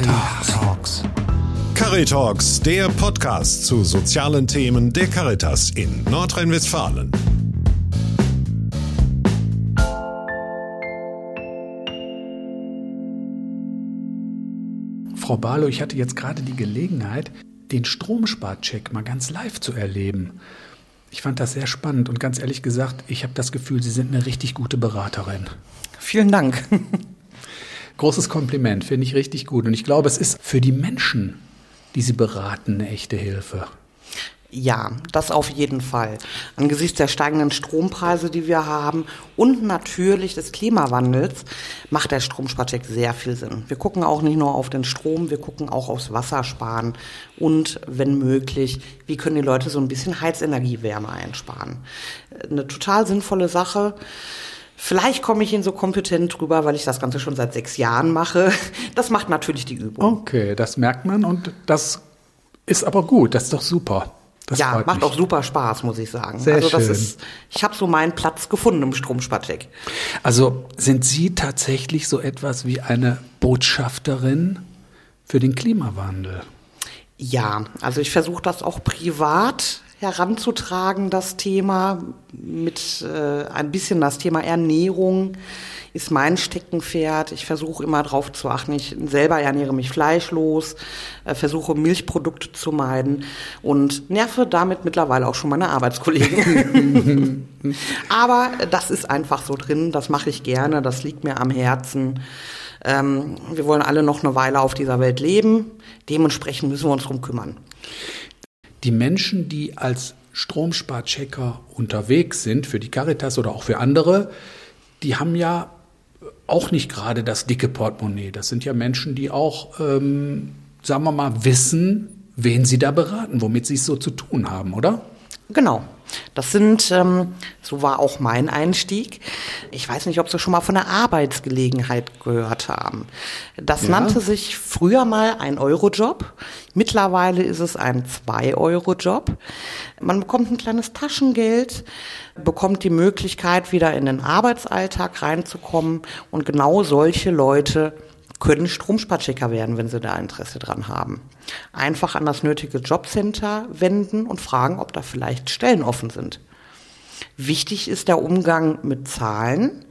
Caritalks. Caritalks, der Podcast zu sozialen Themen der Caritas in Nordrhein-Westfalen. Frau Barlow, ich hatte jetzt gerade die Gelegenheit, den Stromsparcheck mal ganz live zu erleben. Ich fand das sehr spannend und ganz ehrlich gesagt, ich habe das Gefühl, Sie sind eine richtig gute Beraterin. Vielen Dank. Großes Kompliment, finde ich richtig gut. Und ich glaube, es ist für die Menschen, die Sie beraten, eine echte Hilfe. Ja, das auf jeden Fall. Angesichts der steigenden Strompreise, die wir haben und natürlich des Klimawandels macht der Stromsparcheck sehr viel Sinn. Wir gucken auch nicht nur auf den Strom, wir gucken auch aufs Wassersparen und wenn möglich, wie können die Leute so ein bisschen Heizenergiewärme einsparen. Eine total sinnvolle Sache. Vielleicht komme ich Ihnen so kompetent drüber, weil ich das Ganze schon seit sechs Jahren mache. Das macht natürlich die Übung. Okay, das merkt man und das ist aber gut, das ist doch super. Das ja, macht mich. auch super Spaß, muss ich sagen. Sehr also das schön. ist, ich habe so meinen Platz gefunden im Stromsparcheck. Also sind Sie tatsächlich so etwas wie eine Botschafterin für den Klimawandel? Ja, also ich versuche das auch privat heranzutragen, das Thema mit äh, ein bisschen das Thema Ernährung ist mein Steckenpferd. Ich versuche immer darauf zu achten. Ich selber ernähre mich fleischlos, äh, versuche Milchprodukte zu meiden und nerve damit mittlerweile auch schon meine Arbeitskollegen. Aber das ist einfach so drin. Das mache ich gerne. Das liegt mir am Herzen. Ähm, wir wollen alle noch eine Weile auf dieser Welt leben. Dementsprechend müssen wir uns drum kümmern. Die Menschen, die als Stromsparchecker unterwegs sind, für die Caritas oder auch für andere, die haben ja auch nicht gerade das dicke Portemonnaie. Das sind ja Menschen, die auch, ähm, sagen wir mal, wissen, wen sie da beraten, womit sie es so zu tun haben, oder? Genau. Das sind, ähm, so war auch mein Einstieg. Ich weiß nicht, ob Sie schon mal von der Arbeitsgelegenheit gehört haben. Das Ja. nannte sich früher mal ein Eurojob. Mittlerweile ist es ein Zwei-Euro-Job. Man bekommt ein kleines Taschengeld, bekommt die Möglichkeit, wieder in den Arbeitsalltag reinzukommen. Und genau solche Leute können Stromsparchecker werden, wenn sie da Interesse dran haben. Einfach an das nötige Jobcenter wenden und fragen, ob da vielleicht Stellen offen sind. Wichtig ist der Umgang mit Zahlen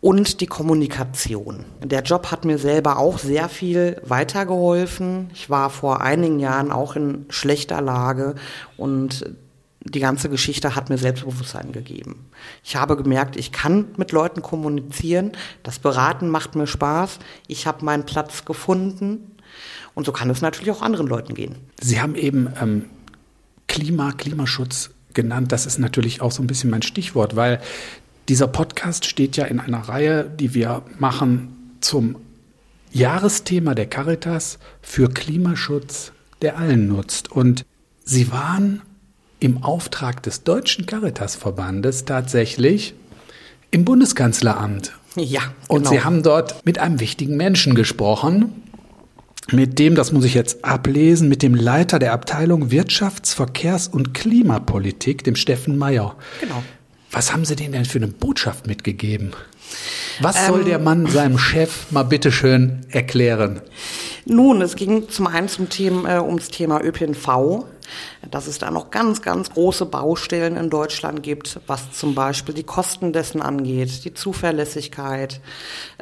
und die Kommunikation. Der Job hat mir selber auch sehr viel weitergeholfen. Ich war vor einigen Jahren auch in schlechter Lage und die ganze Geschichte hat mir Selbstbewusstsein gegeben. Ich habe gemerkt, ich kann mit Leuten kommunizieren. Das Beraten macht mir Spaß. Ich habe meinen Platz gefunden. Und so kann es natürlich auch anderen Leuten gehen. Sie haben eben ähm, Klima, Klimaschutz genannt. Das ist natürlich auch so ein bisschen mein Stichwort, weil dieser Podcast steht ja in einer Reihe, die wir machen zum Jahresthema der Caritas für Klimaschutz, der allen nutzt. Und Sie waren im Auftrag des Deutschen Caritasverbandes tatsächlich im Bundeskanzleramt. Ja, Und genau. Sie haben dort mit einem wichtigen Menschen gesprochen, mit dem, das muss ich jetzt ablesen, mit dem Leiter der Abteilung Wirtschafts-, Verkehrs- und Klimapolitik, dem Steffen Meyer. Genau. Was haben Sie denen denn für eine Botschaft mitgegeben? Was soll der Mann seinem Chef mal bitteschön erklären? Nun, es ging zum einen zum Thema, äh, ums Thema ÖPNV, dass es da noch ganz, ganz große Baustellen in Deutschland gibt, was zum Beispiel die Kosten dessen angeht, die Zuverlässigkeit.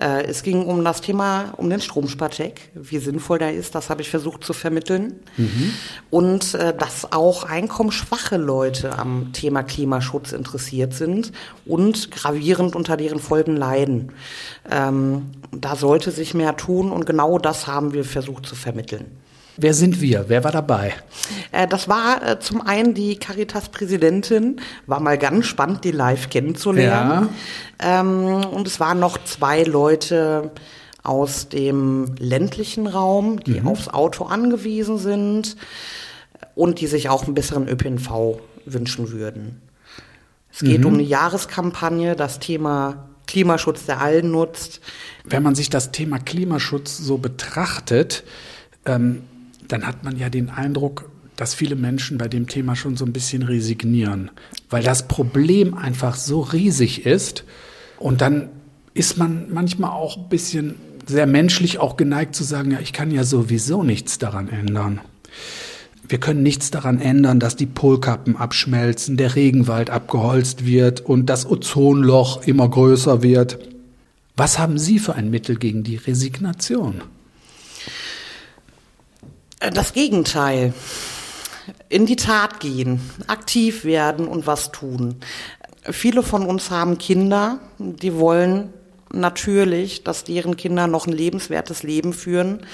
Äh, es ging um das Thema, um den Stromsparcheck, wie sinnvoll der ist, das habe ich versucht zu vermitteln. Und äh, dass auch einkommensschwache Leute am Thema Klimaschutz interessiert sind und gravierend unter deren Folgen leiden. Ähm, da sollte sich mehr tun und genau das haben wir versucht zu vermitteln. Wer sind wir? Wer war dabei? Äh, das war äh, zum einen die Caritas-Präsidentin, war mal ganz spannend, die live kennenzulernen. Ähm, und es waren noch zwei Leute aus dem ländlichen Raum, die aufs Auto angewiesen sind und die sich auch einen besseren ÖPNV wünschen würden. Es geht um eine Jahreskampagne, das Thema Klimaschutz, der allen nutzt. Wenn man sich das Thema Klimaschutz so betrachtet, ähm, dann hat man ja den Eindruck, dass viele Menschen bei dem Thema schon so ein bisschen resignieren, weil das Problem einfach so riesig ist und dann ist man manchmal auch ein bisschen sehr menschlich auch geneigt zu sagen, ja, ich kann ja sowieso nichts daran ändern. Wir können nichts daran ändern, dass die Polkappen abschmelzen, der Regenwald abgeholzt wird und das Ozonloch immer größer wird. Was haben Sie für ein Mittel gegen die Resignation? Das Gegenteil. In die Tat gehen, aktiv werden und was tun. Viele von uns haben Kinder, die wollen natürlich, dass deren Kinder noch ein lebenswertes Leben führen.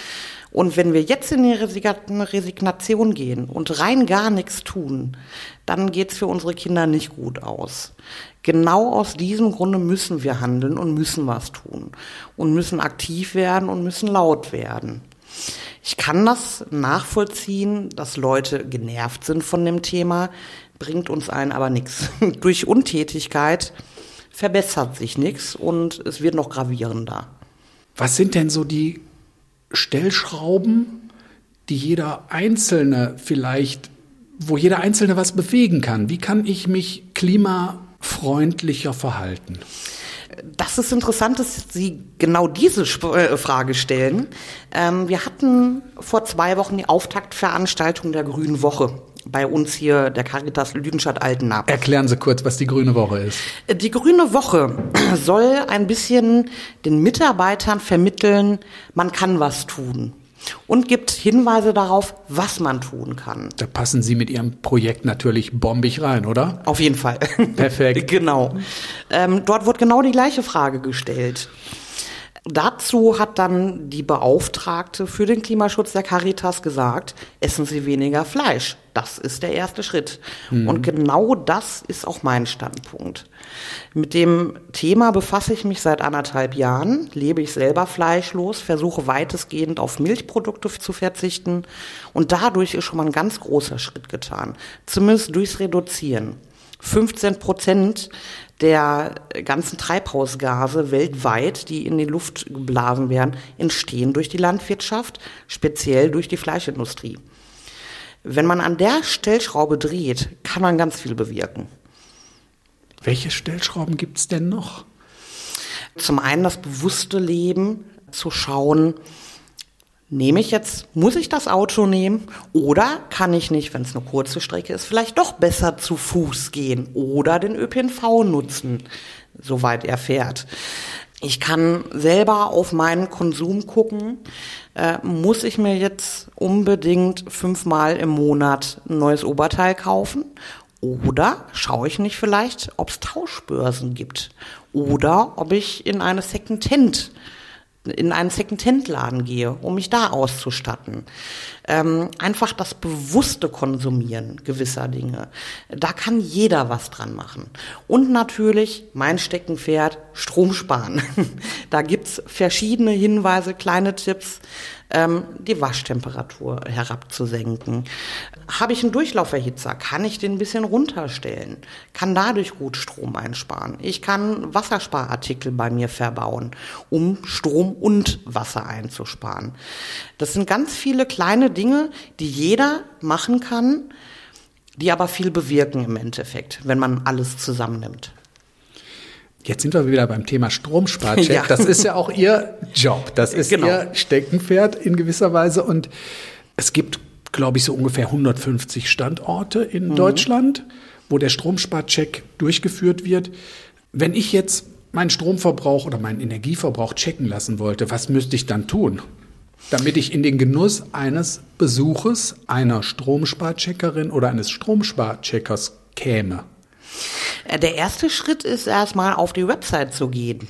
Und wenn wir jetzt in die Resignation gehen und rein gar nichts tun, dann geht's für unsere Kinder nicht gut aus. Genau aus diesem Grunde müssen wir handeln und müssen was tun und müssen aktiv werden und müssen laut werden. Ich kann das nachvollziehen, dass Leute genervt sind von dem Thema, bringt uns einen aber nichts. Durch Untätigkeit verbessert sich nichts und es wird noch gravierender. Was sind denn so die Stellschrauben, die jeder Einzelne vielleicht, wo jeder Einzelne was bewegen kann? Wie kann ich mich klimafreundlicher verhalten? Das ist interessant, dass Sie genau diese äh, Frage stellen. Ähm, wir hatten vor zwei Wochen die Auftaktveranstaltung der Grünen Woche bei uns hier der Caritas Lüdenstadt Altenab. Erklären Sie kurz, was die Grüne Woche ist. Die Grüne Woche soll ein bisschen den Mitarbeitern vermitteln, man kann was tun und gibt Hinweise darauf, was man tun kann. Da passen Sie mit Ihrem Projekt natürlich bombig rein, oder? Auf jeden Fall. Perfekt. genau. Ähm, dort wird genau die gleiche Frage gestellt. Dazu hat dann die Beauftragte für den Klimaschutz der Caritas gesagt, essen Sie weniger Fleisch. Das ist der erste Schritt. Mhm. Und genau das ist auch mein Standpunkt. Mit dem Thema befasse ich mich seit anderthalb Jahren, lebe ich selber fleischlos, versuche weitestgehend auf Milchprodukte zu verzichten und dadurch ist schon mal ein ganz großer Schritt getan. Zumindest durchs Reduzieren. 15 Prozent der ganzen Treibhausgase weltweit, die in die Luft geblasen werden, entstehen durch die Landwirtschaft, speziell durch die Fleischindustrie. Wenn man an der Stellschraube dreht, kann man ganz viel bewirken. Welche Stellschrauben gibt es denn noch? Zum einen das bewusste Leben, zu schauen, nehme ich jetzt, muss ich das Auto nehmen oder kann ich nicht, wenn es eine kurze Strecke ist, vielleicht doch besser zu Fuß gehen oder den ÖPNV nutzen, soweit er fährt. Ich kann selber auf meinen Konsum gucken. Äh, muss ich mir jetzt unbedingt fünfmal im Monat ein neues Oberteil kaufen? Oder schaue ich nicht vielleicht, ob es Tauschbörsen gibt? Oder ob ich in eine Second-Hand in einen Second-Hand-Laden gehe, um mich da auszustatten. Ähm, einfach das bewusste Konsumieren gewisser Dinge. Da kann jeder was dran machen. Und natürlich mein Steckenpferd, Strom sparen. da gibt's verschiedene Hinweise, kleine Tipps ähm, die Waschtemperatur herabzusenken. Habe ich einen Durchlauferhitzer, kann ich den ein bisschen runterstellen, kann dadurch gut Strom einsparen. Ich kann Wassersparartikel bei mir verbauen, um Strom und Wasser einzusparen. Das sind ganz viele kleine Dinge, die jeder machen kann, die aber viel bewirken im Endeffekt, wenn man alles zusammennimmt. Jetzt sind wir wieder beim Thema Stromsparcheck. Ja. Das ist ja auch Ihr Job. Das ist genau. Ihr Steckenpferd in gewisser Weise. Und es gibt, glaube ich, so ungefähr 150 Standorte in mhm. Deutschland, wo der Stromsparcheck durchgeführt wird. Wenn ich jetzt meinen Stromverbrauch oder meinen Energieverbrauch checken lassen wollte, was müsste ich dann tun? Damit ich in den Genuss eines Besuches einer Stromsparcheckerin oder eines Stromsparcheckers käme. Äh, der erste Schritt ist erstmal auf die Website zu gehen.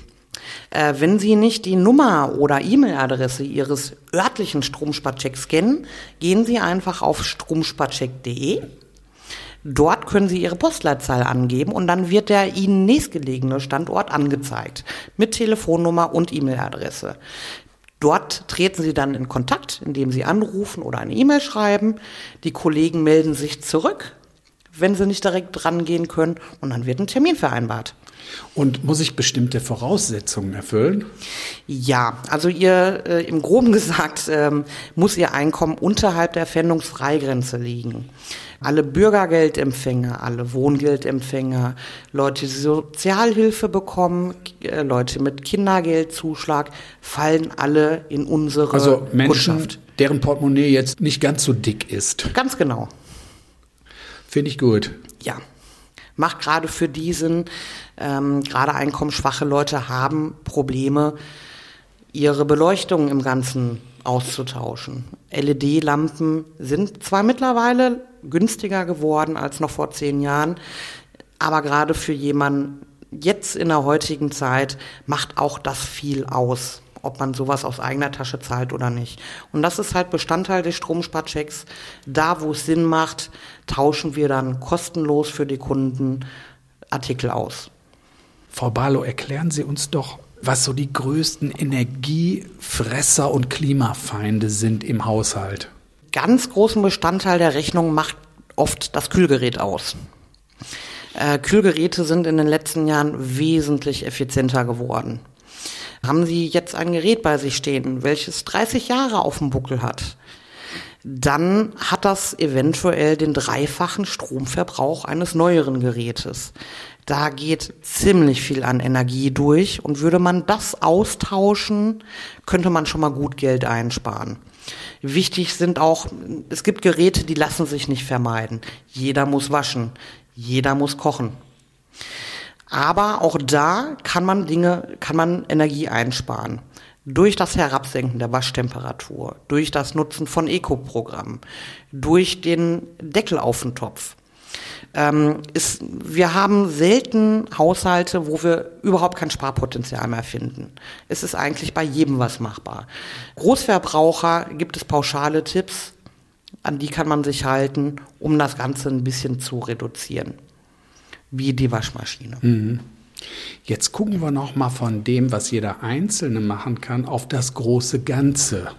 Äh, wenn Sie nicht die Nummer oder E-Mail-Adresse Ihres örtlichen Stromsparchecks kennen, gehen Sie einfach auf stromsparcheck.de. Dort können Sie Ihre Postleitzahl angeben und dann wird der Ihnen nächstgelegene Standort angezeigt mit Telefonnummer und E-Mail-Adresse. Dort treten Sie dann in Kontakt, indem Sie anrufen oder eine E-Mail schreiben. Die Kollegen melden sich zurück wenn sie nicht direkt dran gehen können und dann wird ein Termin vereinbart. Und muss ich bestimmte Voraussetzungen erfüllen? Ja, also ihr, äh, im Groben gesagt, ähm, muss ihr Einkommen unterhalb der Pfändungsfreigrenze liegen. Alle Bürgergeldempfänger, alle Wohngeldempfänger, Leute, die Sozialhilfe bekommen, äh, Leute mit Kindergeldzuschlag, fallen alle in unsere Also Menschen, Kundschaft. deren Portemonnaie jetzt nicht ganz so dick ist. Ganz genau. Finde ich gut. Ja. Macht gerade für diesen, ähm, gerade einkommensschwache Leute haben Probleme, ihre Beleuchtung im Ganzen auszutauschen. LED-Lampen sind zwar mittlerweile günstiger geworden als noch vor zehn Jahren, aber gerade für jemanden jetzt in der heutigen Zeit macht auch das viel aus, ob man sowas aus eigener Tasche zahlt oder nicht. Und das ist halt Bestandteil des Stromsparchecks. Da, wo es Sinn macht, tauschen wir dann kostenlos für die Kunden Artikel aus. Frau Barlow, erklären Sie uns doch, was so die größten Energiefresser und Klimafeinde sind im Haushalt. Ganz großen Bestandteil der Rechnung macht oft das Kühlgerät aus. Äh, Kühlgeräte sind in den letzten Jahren wesentlich effizienter geworden. Haben Sie jetzt ein Gerät bei sich stehen, welches 30 Jahre auf dem Buckel hat, dann hat das eventuell den dreifachen Stromverbrauch eines neueren Gerätes. Da geht ziemlich viel an Energie durch und würde man das austauschen, könnte man schon mal gut Geld einsparen. Wichtig sind auch, es gibt Geräte, die lassen sich nicht vermeiden. Jeder muss waschen, jeder muss kochen. Aber auch da kann man Dinge, kann man Energie einsparen. Durch das Herabsenken der Waschtemperatur, durch das Nutzen von Eco-Programmen, durch den Deckel auf den Topf. Ähm, ist, wir haben selten Haushalte, wo wir überhaupt kein Sparpotenzial mehr finden. Es ist eigentlich bei jedem was machbar. Großverbraucher gibt es pauschale Tipps, an die kann man sich halten, um das Ganze ein bisschen zu reduzieren wie die Waschmaschine. Mhm. Jetzt gucken wir noch mal von dem, was jeder Einzelne machen kann, auf das große Ganze.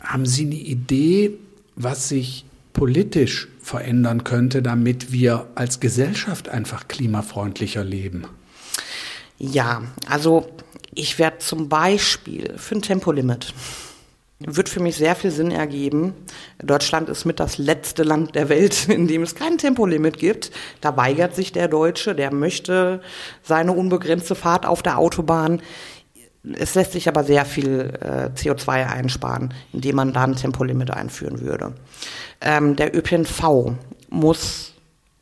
Haben Sie eine Idee, was sich politisch verändern könnte, damit wir als Gesellschaft einfach klimafreundlicher leben? Ja, also ich werde zum Beispiel für ein Tempolimit wird für mich sehr viel Sinn ergeben. Deutschland ist mit das letzte Land der Welt, in dem es kein Tempolimit gibt. Da weigert sich der Deutsche, der möchte seine unbegrenzte Fahrt auf der Autobahn. Es lässt sich aber sehr viel äh, CO2 einsparen, indem man da ein Tempolimit einführen würde. Ähm, der ÖPNV muss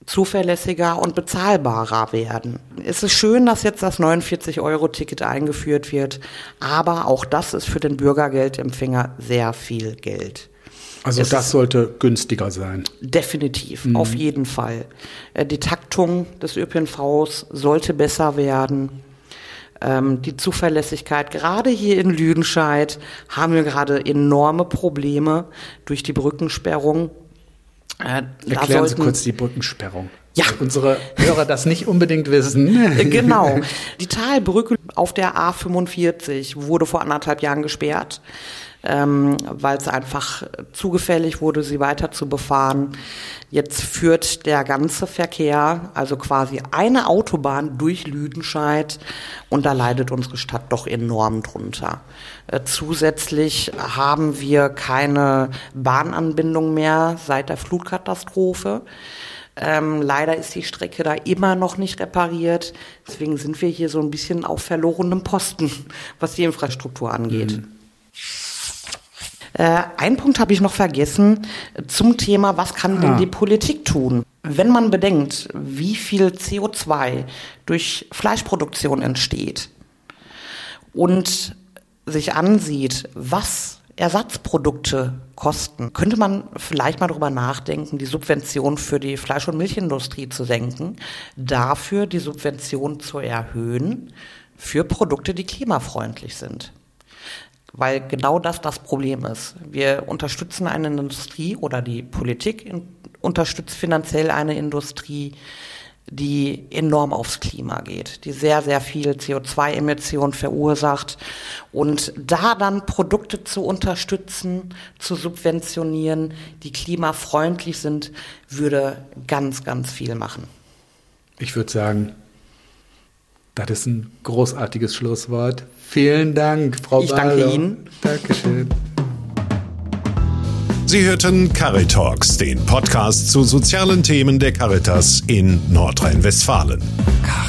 zuverlässiger und bezahlbarer werden. Es ist schön, dass jetzt das 49-Euro-Ticket eingeführt wird, aber auch das ist für den Bürgergeldempfänger sehr viel Geld. Also es das sollte günstiger sein. Definitiv, mhm. auf jeden Fall. Äh, die Taktung des ÖPNVs sollte besser werden. Ähm, die Zuverlässigkeit, gerade hier in Lüdenscheid haben wir gerade enorme Probleme durch die Brückensperrung äh, Erklären Sie kurz die Brückensperrung. Ja. Unsere Hörer das nicht unbedingt wissen. Äh, genau. Die Talbrücke auf der A45 wurde vor anderthalb Jahren gesperrt, ähm, weil es einfach zu gefährlich wurde, sie weiter zu befahren. Jetzt führt der ganze Verkehr, also quasi eine Autobahn durch Lüdenscheid und da leidet unsere Stadt doch enorm drunter. Äh, zusätzlich haben wir keine Bahnanbindung mehr seit der Flutkatastrophe. Ähm, leider ist die Strecke da immer noch nicht repariert. Deswegen sind wir hier so ein bisschen auf verlorenem Posten, was die Infrastruktur angeht. Mhm. Äh, ein Punkt habe ich noch vergessen zum Thema, was kann denn ah. die Politik tun? Wenn man bedenkt, wie viel CO2 durch Fleischproduktion entsteht und sich ansieht, was Ersatzprodukte kosten, könnte man vielleicht mal darüber nachdenken, die Subvention für die Fleisch- und Milchindustrie zu senken, dafür die Subvention zu erhöhen für Produkte, die klimafreundlich sind weil genau das das Problem ist. Wir unterstützen eine Industrie oder die Politik in, unterstützt finanziell eine Industrie, die enorm aufs Klima geht, die sehr, sehr viel CO2-Emissionen verursacht. Und da dann Produkte zu unterstützen, zu subventionieren, die klimafreundlich sind, würde ganz, ganz viel machen. Ich würde sagen, das ist ein großartiges Schlusswort. Vielen Dank, Frau Ich danke Barlow. Ihnen. Dankeschön. Sie hörten Caritalks, den Podcast zu sozialen Themen der Caritas in Nordrhein-Westfalen. Caritas.